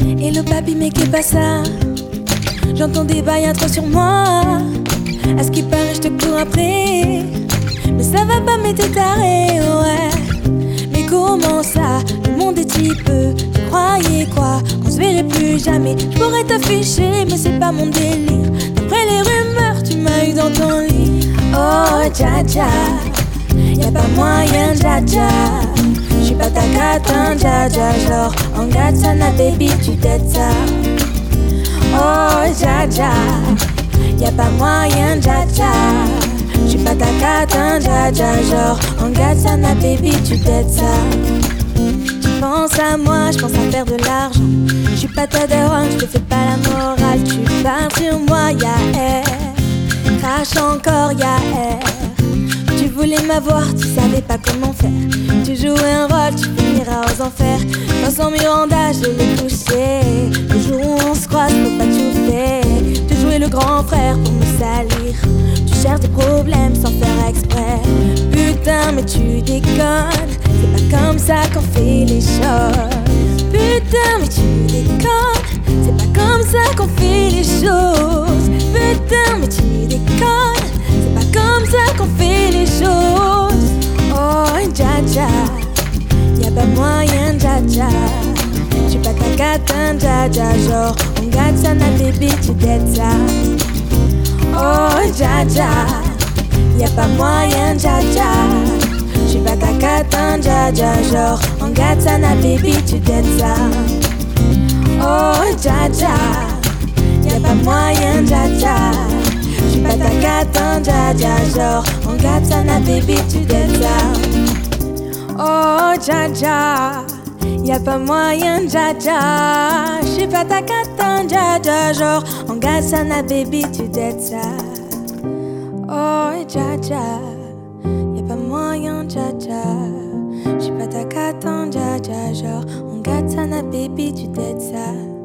Hello papi, mais qu'est pas ça? J'entends des bails trop sur moi. À ce qui paraît, je te cours après. Mais ça va pas, mais t'es taré, ouais. Mais comment ça? Le monde est si peu. Croyais quoi? Qu'on se verrait plus jamais. Je pourrais t'afficher, mais c'est pas mon délire. D'après les rumeurs, tu m'as eu dans ton lit. Oh, dja dja. Y'a pas moyen, dja dja. J'suis pas ta catin, dja dja. Genre, en na baby, tu t'aides. Oh, dja. Y'a pas moyen, dja dja. J'suis pas ta catin, dja dja. Genre, en na baby, tu t'aides. Tu penses à moi, j'pense à faire de l'argent. J'suis pas ta daronne, j'te fais pas la morale. Tu parles sur moi, y'a air. Crache encore, y'a air. Tu voulais m'avoir, tu savais pas comment Tu cherches des problèmes sans faire exprès. Putain, mais tu déconnes. C'est pas comme ça qu'on fait les choses. Putain, mais tu déconnes. C'est pas comme ça qu'on fait les choses. Putain, mais tu déconnes. C'est pas comme ça qu'on fait les choses. Oh, dja dja. Y'a pas moyen, dja dja. J'suis pas ta catin, dja dja. Genre, on garde ça, na baby, tu t'aides ça. Oh, dja dja. Y'a pas moyen, dja. J'suis pas ta catin, dja. Genre, on garde ça, na baby, tu t'aides ça. Oh, dja dja. Y'a pas moyen, dja. J'suis pas ta catin, dja. Genre, on garde ça, na baby, tu t'aides ça. Oh, et dja dja, y'a pas moyen, dja dja. J'suis pas ta catan, dja dja. Genre, on gâte ça, na baby, tu t'aides ça.